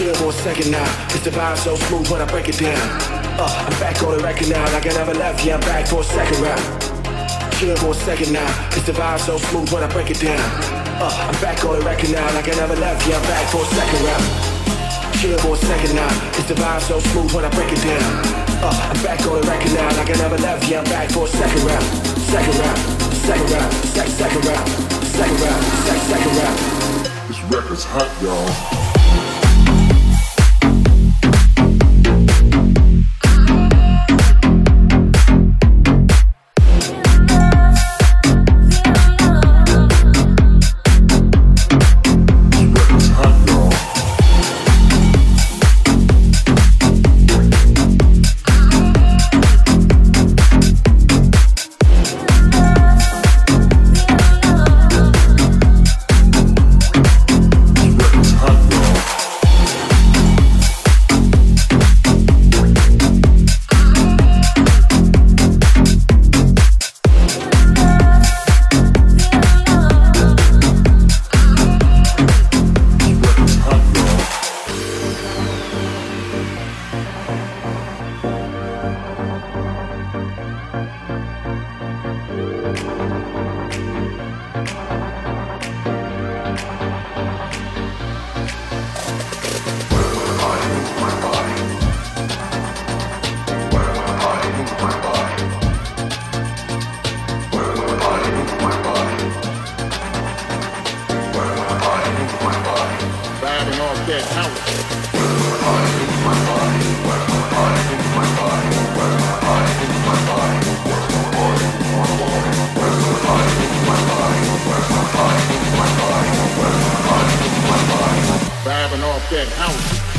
For a second now. It's vibe so smooth when I break it down. Uh, I'm back on the record now, like I never left. Yeah, I'm back for a second round. Chill for a second now. It's vibe so smooth when I break it down. Uh, I'm back on the record now, like I never left. Yeah, I'm back for a second round. Chill for a second now. It's vibe so smooth when I break it down. Uh, I'm back on the record now, like I never left. Yeah, I'm back for a second round. Second round. Second round. Second second round. Second round. Second second round. This record's hot, y'all. out that house.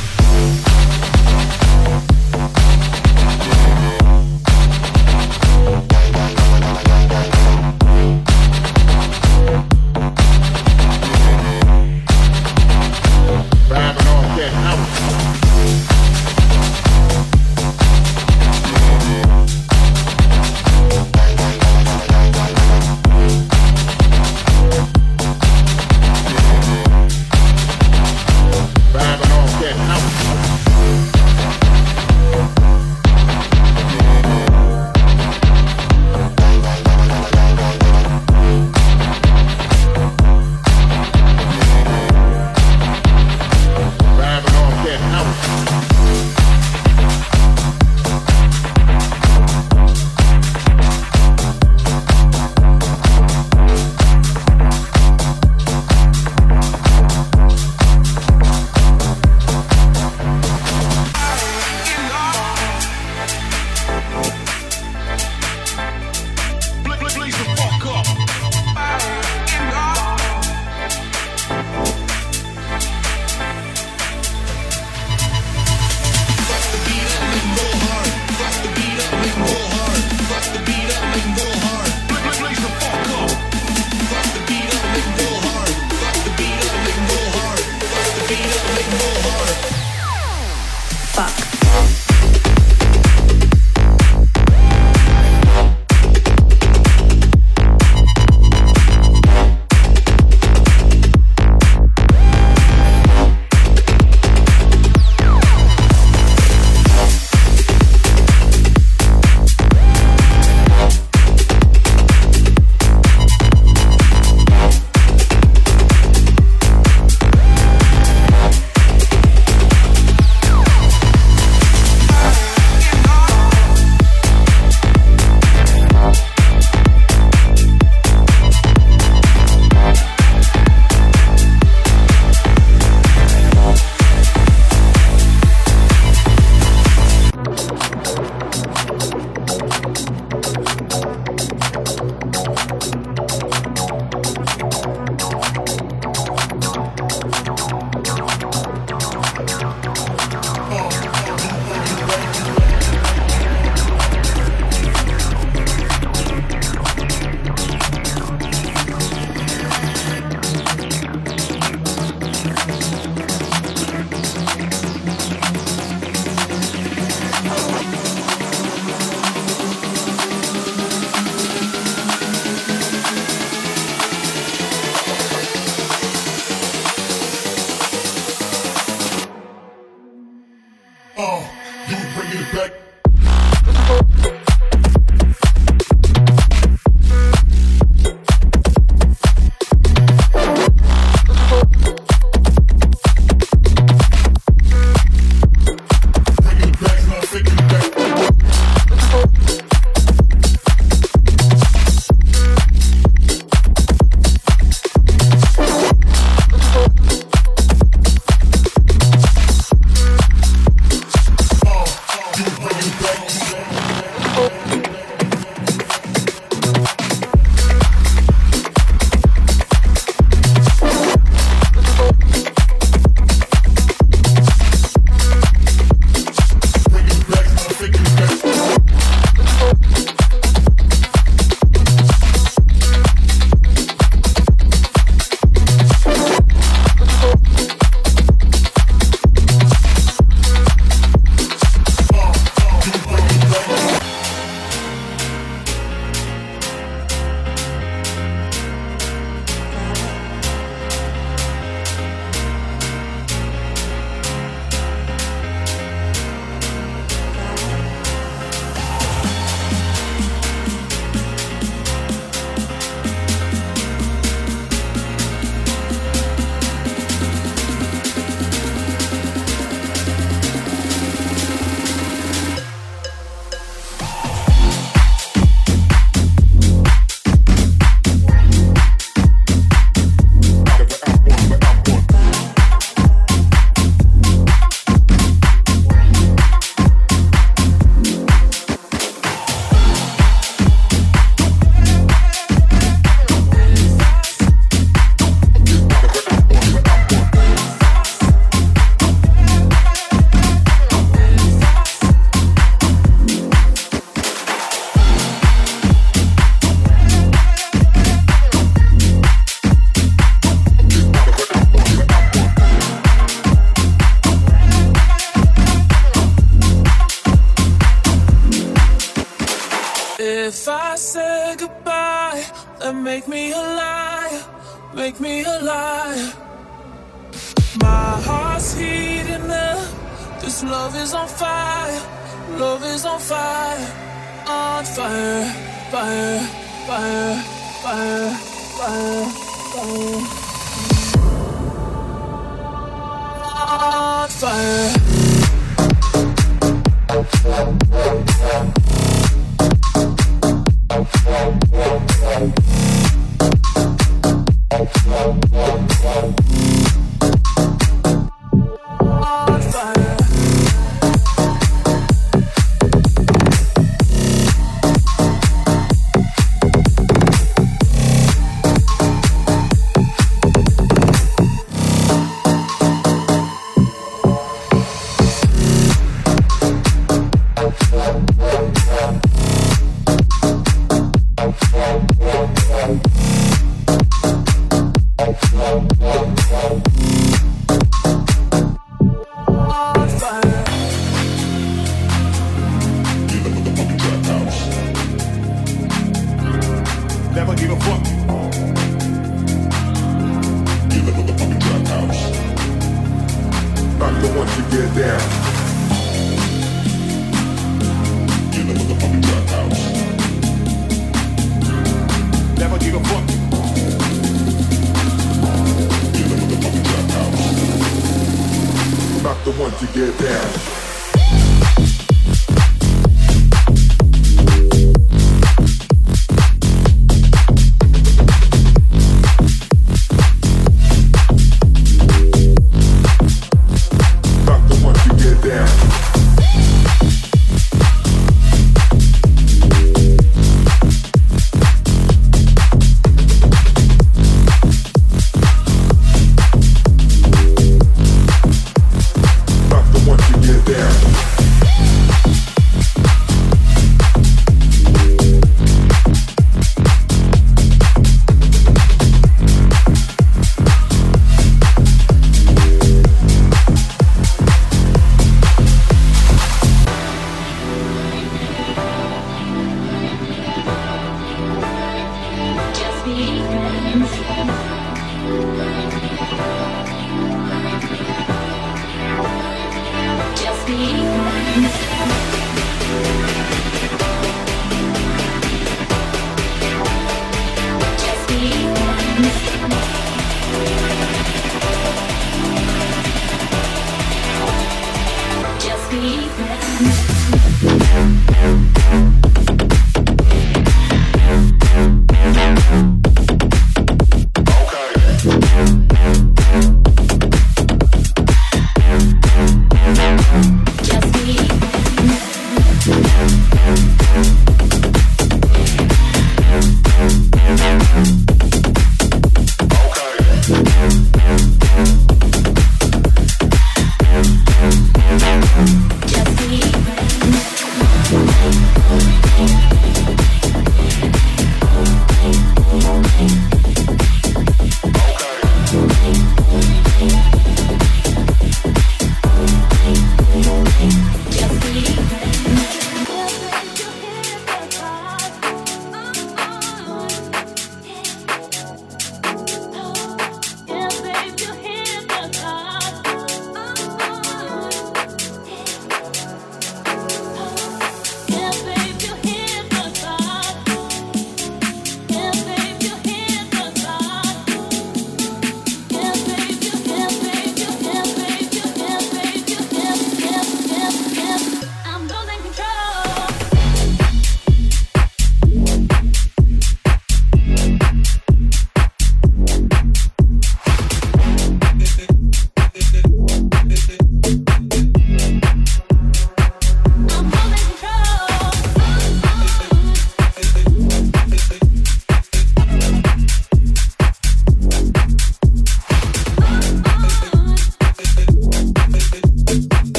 Thank you.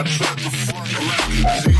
I just to fuck around.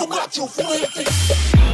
you got you freaking.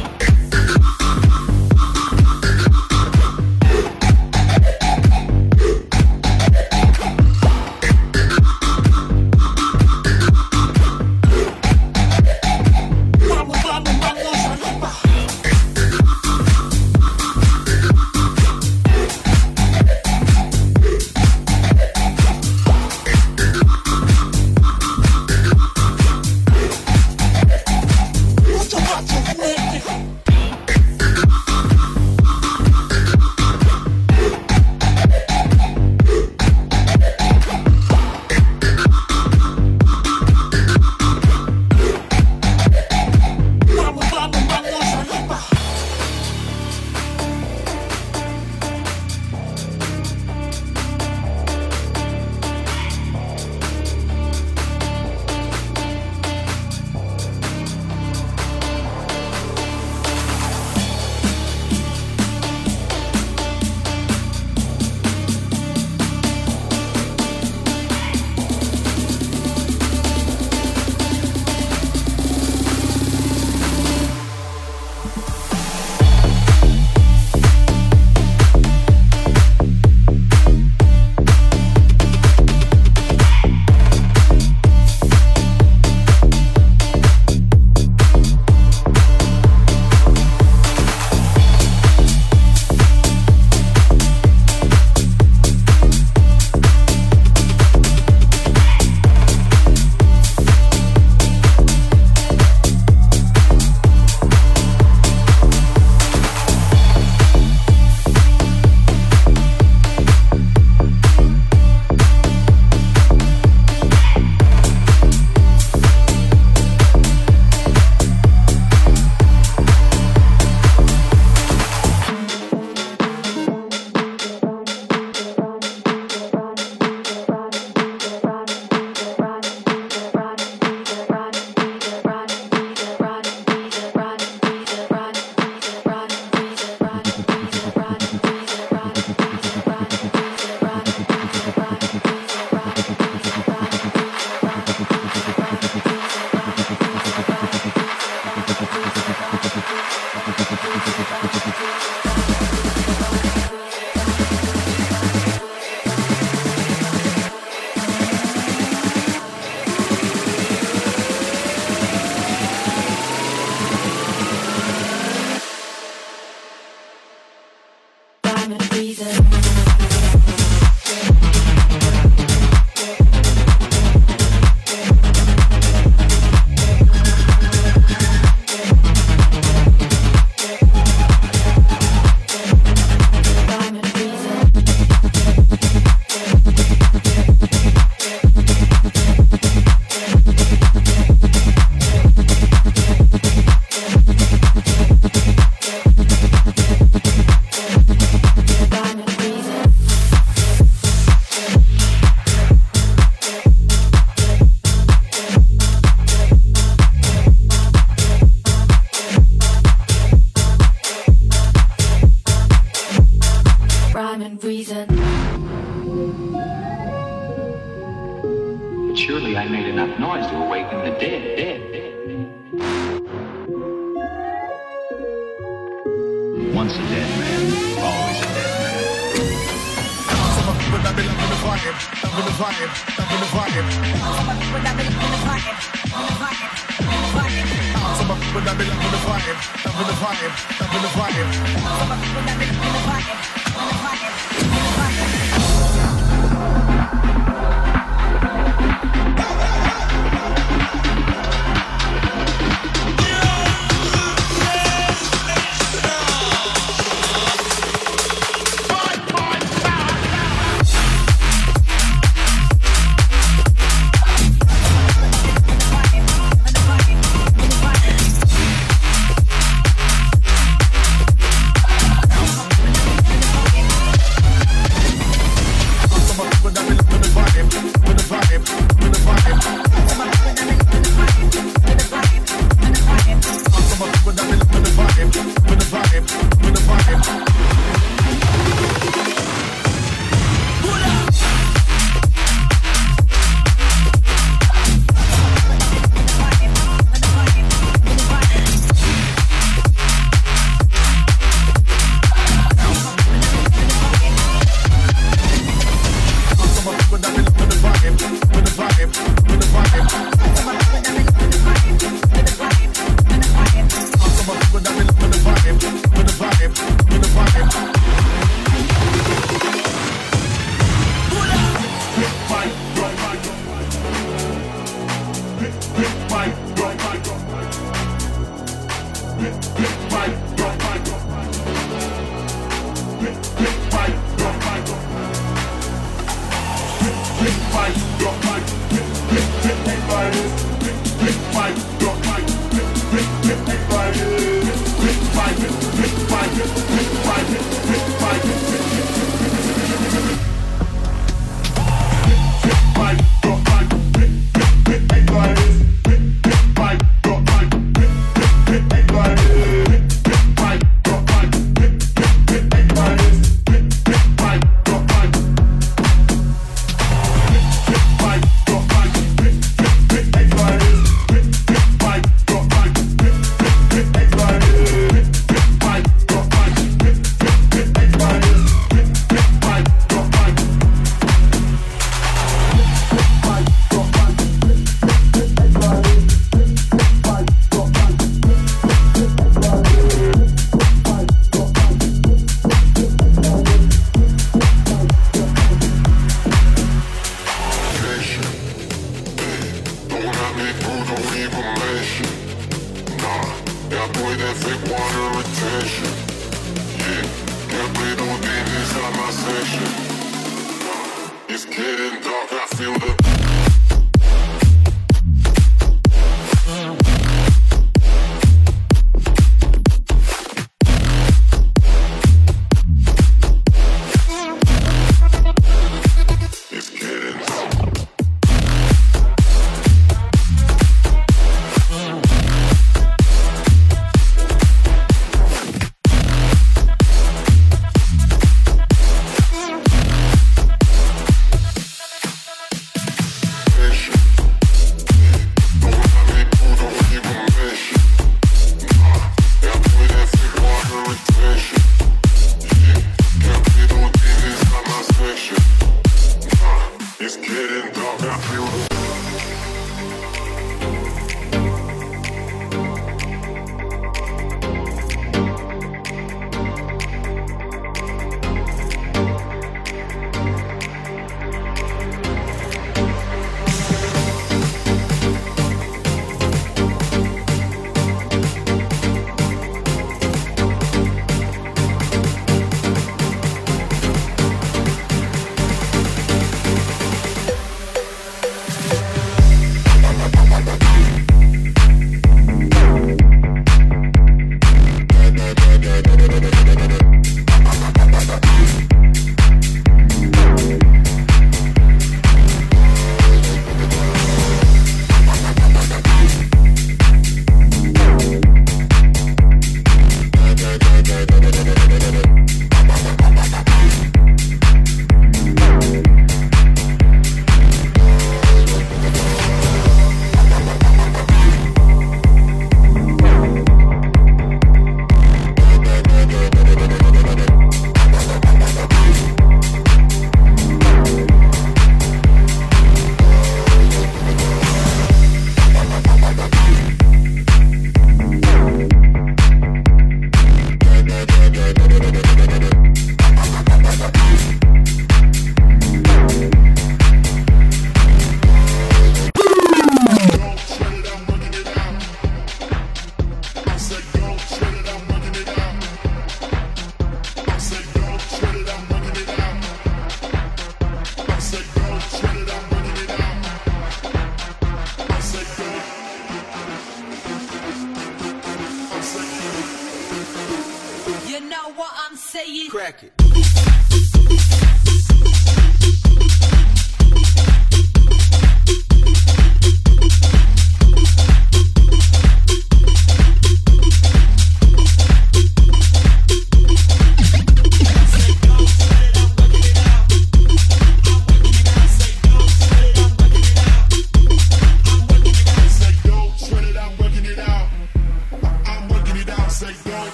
that be loving the vibe, loving the vibe, loving the vibe. everybody.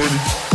My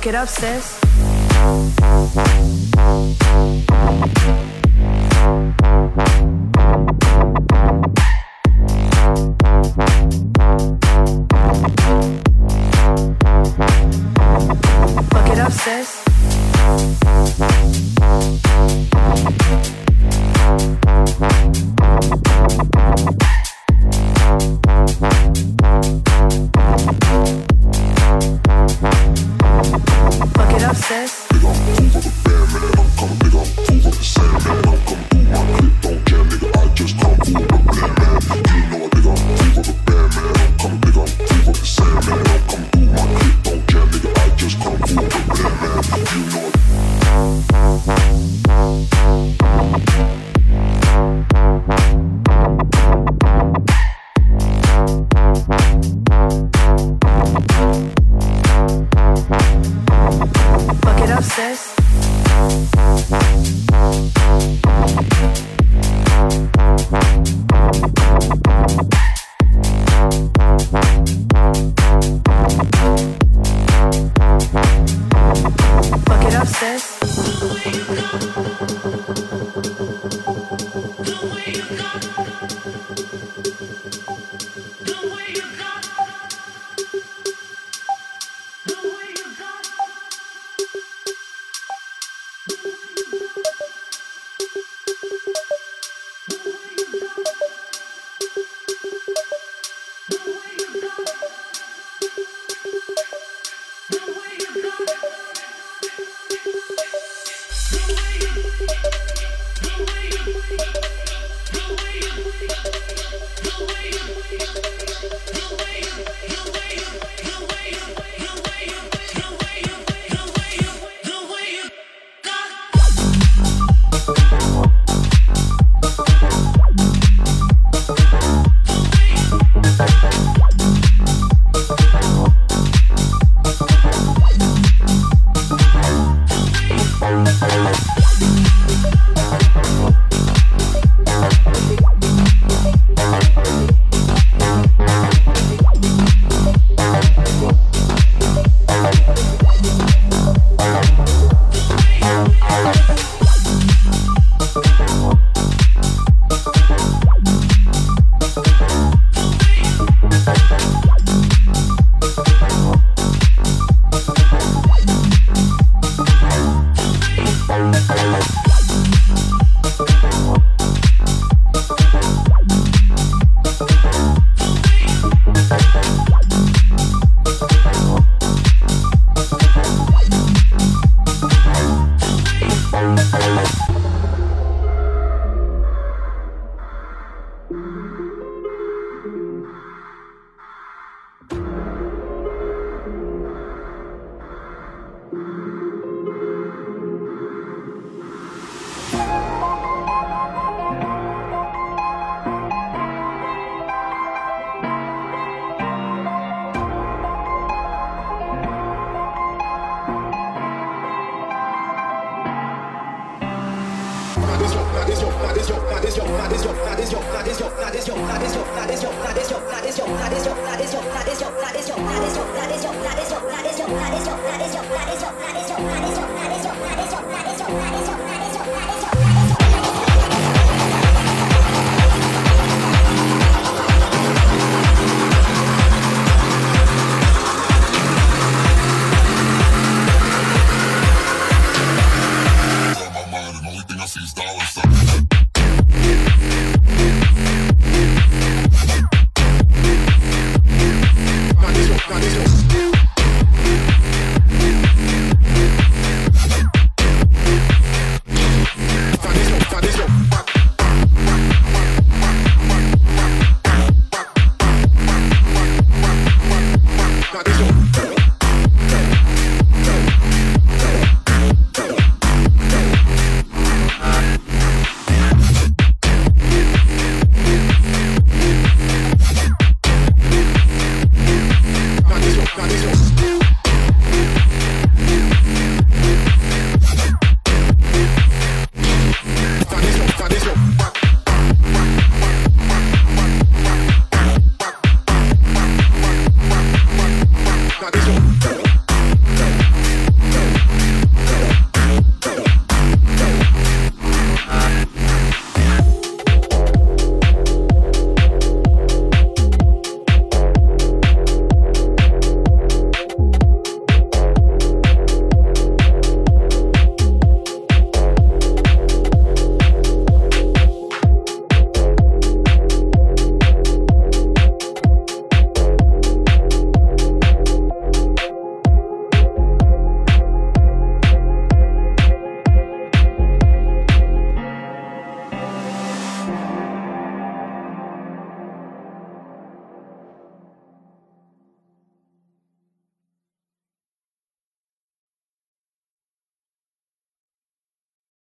Fuck it up, sis. you